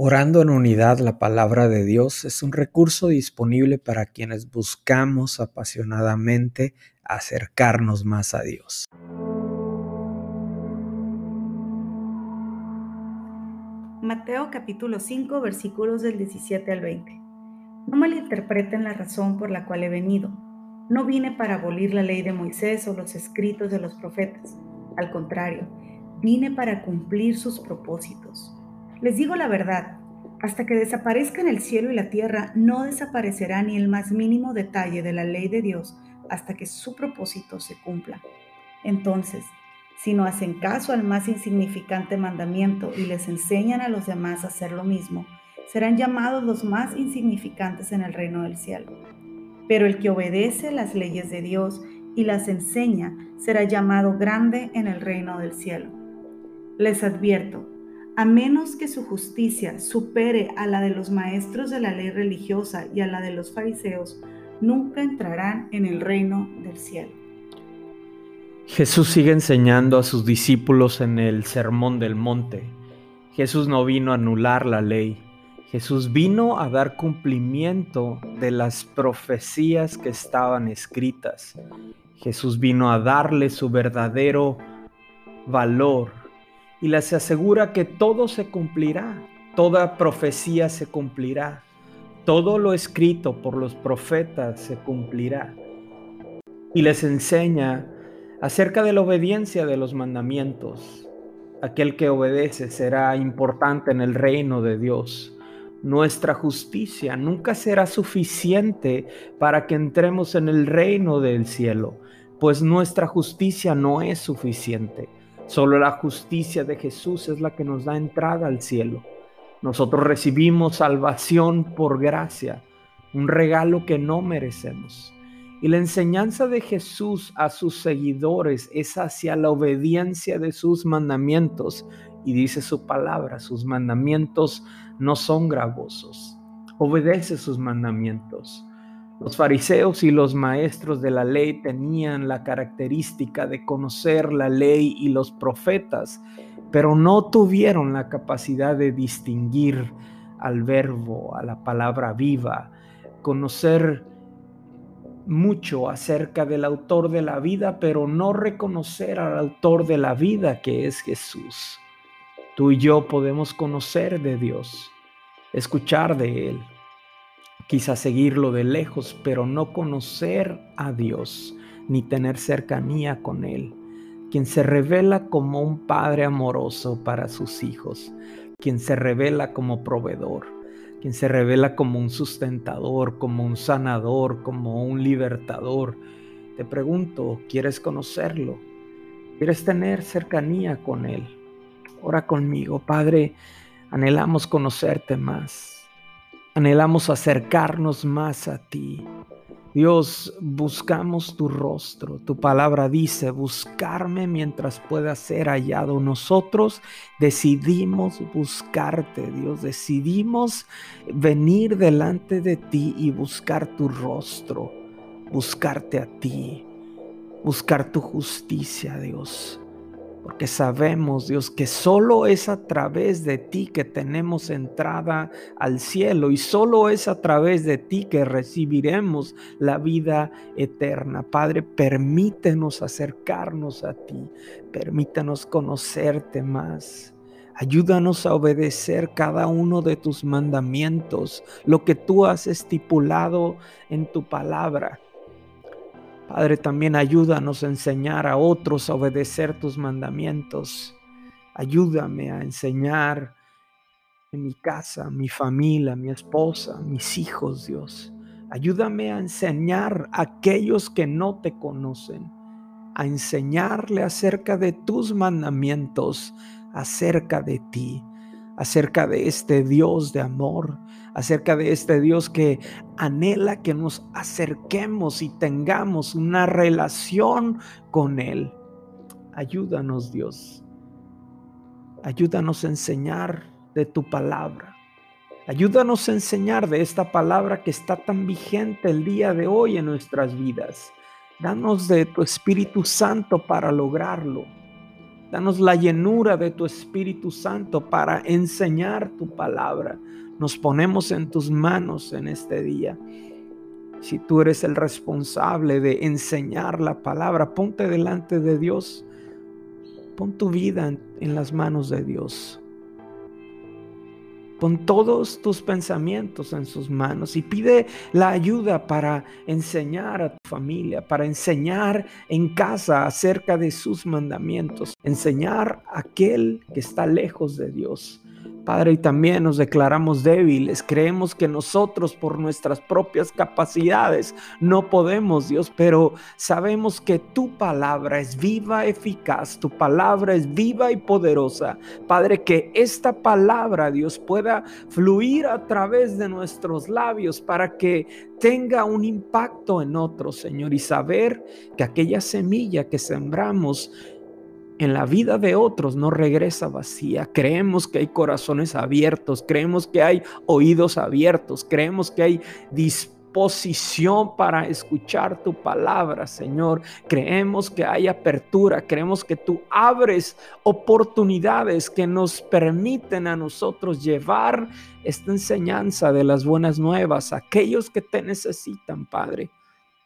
Orando en unidad la palabra de Dios es un recurso disponible para quienes buscamos apasionadamente acercarnos más a Dios. Mateo capítulo 5 versículos del 17 al 20. No malinterpreten la razón por la cual he venido. No vine para abolir la ley de Moisés o los escritos de los profetas. Al contrario, vine para cumplir sus propósitos. Les digo la verdad, hasta que desaparezcan el cielo y la tierra, no desaparecerá ni el más mínimo detalle de la ley de Dios hasta que su propósito se cumpla. Entonces, si no hacen caso al más insignificante mandamiento y les enseñan a los demás a hacer lo mismo, serán llamados los más insignificantes en el reino del cielo. Pero el que obedece las leyes de Dios y las enseña será llamado grande en el reino del cielo. Les advierto, a menos que su justicia supere a la de los maestros de la ley religiosa y a la de los fariseos, nunca entrarán en el reino del cielo. Jesús sigue enseñando a sus discípulos en el Sermón del Monte. Jesús no vino a anular la ley. Jesús vino a dar cumplimiento de las profecías que estaban escritas. Jesús vino a darle su verdadero valor y les asegura que todo se cumplirá, toda profecía se cumplirá, todo lo escrito por los profetas se cumplirá. Y les enseña acerca de la obediencia de los mandamientos. Aquel que obedece será importante en el reino de Dios. Nuestra justicia nunca será suficiente para que entremos en el reino del cielo, pues nuestra justicia no es suficiente. Solo la justicia de Jesús es la que nos da entrada al cielo. Nosotros recibimos salvación por gracia, un regalo que no merecemos. Y la enseñanza de Jesús a sus seguidores es hacia la obediencia de sus mandamientos. Y dice su palabra, sus mandamientos no son gravosos. Obedece sus mandamientos. Los fariseos y los maestros de la ley tenían la característica de conocer la ley y los profetas, pero no tuvieron la capacidad de distinguir al verbo, a la palabra viva, conocer mucho acerca del autor de la vida, pero no reconocer al autor de la vida que es Jesús. Tú y yo podemos conocer de Dios, escuchar de Él, Quizás seguirlo de lejos, pero no conocer a Dios ni tener cercanía con Él. Quien se revela como un padre amoroso para sus hijos, quien se revela como proveedor, quien se revela como un sustentador, como un sanador, como un libertador. Te pregunto, ¿quieres conocerlo? ¿Quieres tener cercanía con Él? Ora conmigo, Padre, anhelamos conocerte más. Anhelamos acercarnos más a ti. Dios, buscamos tu rostro. Tu palabra dice, buscarme mientras pueda ser hallado. Nosotros decidimos buscarte, Dios. Decidimos venir delante de ti y buscar tu rostro. Buscarte a ti. Buscar tu justicia, Dios porque sabemos, Dios, que solo es a través de ti que tenemos entrada al cielo y solo es a través de ti que recibiremos la vida eterna. Padre, permítenos acercarnos a ti, permítenos conocerte más. Ayúdanos a obedecer cada uno de tus mandamientos, lo que tú has estipulado en tu palabra. Padre, también ayúdanos a enseñar a otros a obedecer tus mandamientos. Ayúdame a enseñar en mi casa, mi familia, mi esposa, mis hijos, Dios. Ayúdame a enseñar a aquellos que no te conocen, a enseñarle acerca de tus mandamientos, acerca de ti acerca de este Dios de amor, acerca de este Dios que anhela que nos acerquemos y tengamos una relación con Él. Ayúdanos Dios. Ayúdanos a enseñar de tu palabra. Ayúdanos a enseñar de esta palabra que está tan vigente el día de hoy en nuestras vidas. Danos de tu Espíritu Santo para lograrlo. Danos la llenura de tu Espíritu Santo para enseñar tu palabra. Nos ponemos en tus manos en este día. Si tú eres el responsable de enseñar la palabra, ponte delante de Dios. Pon tu vida en, las manos de Dios. Pon todos tus pensamientos en sus manos y pide la ayuda para enseñar a tu familia, para enseñar en casa acerca de sus mandamientos, enseñar a aquel que está lejos de Dios Padre, y también nos declaramos débiles. Creemos que nosotros por nuestras propias capacidades no podemos, Dios, pero sabemos que tu palabra es viva, eficaz, tu palabra es viva y poderosa. Padre, que esta palabra, Dios, pueda fluir a través de nuestros labios para que tenga un impacto en otros, Señor, y saber que aquella semilla que sembramos en la vida de otros no regresa vacía. Creemos que hay corazones abiertos, creemos que hay oídos abiertos, creemos que hay disposición para escuchar tu palabra, Señor. Creemos que hay apertura, creemos que tú abres oportunidades que nos permiten a nosotros llevar esta enseñanza de las buenas nuevas a aquellos que te necesitan, Padre.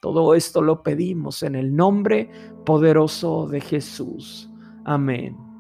Todo esto lo pedimos en el nombre poderoso de Jesús. Amén.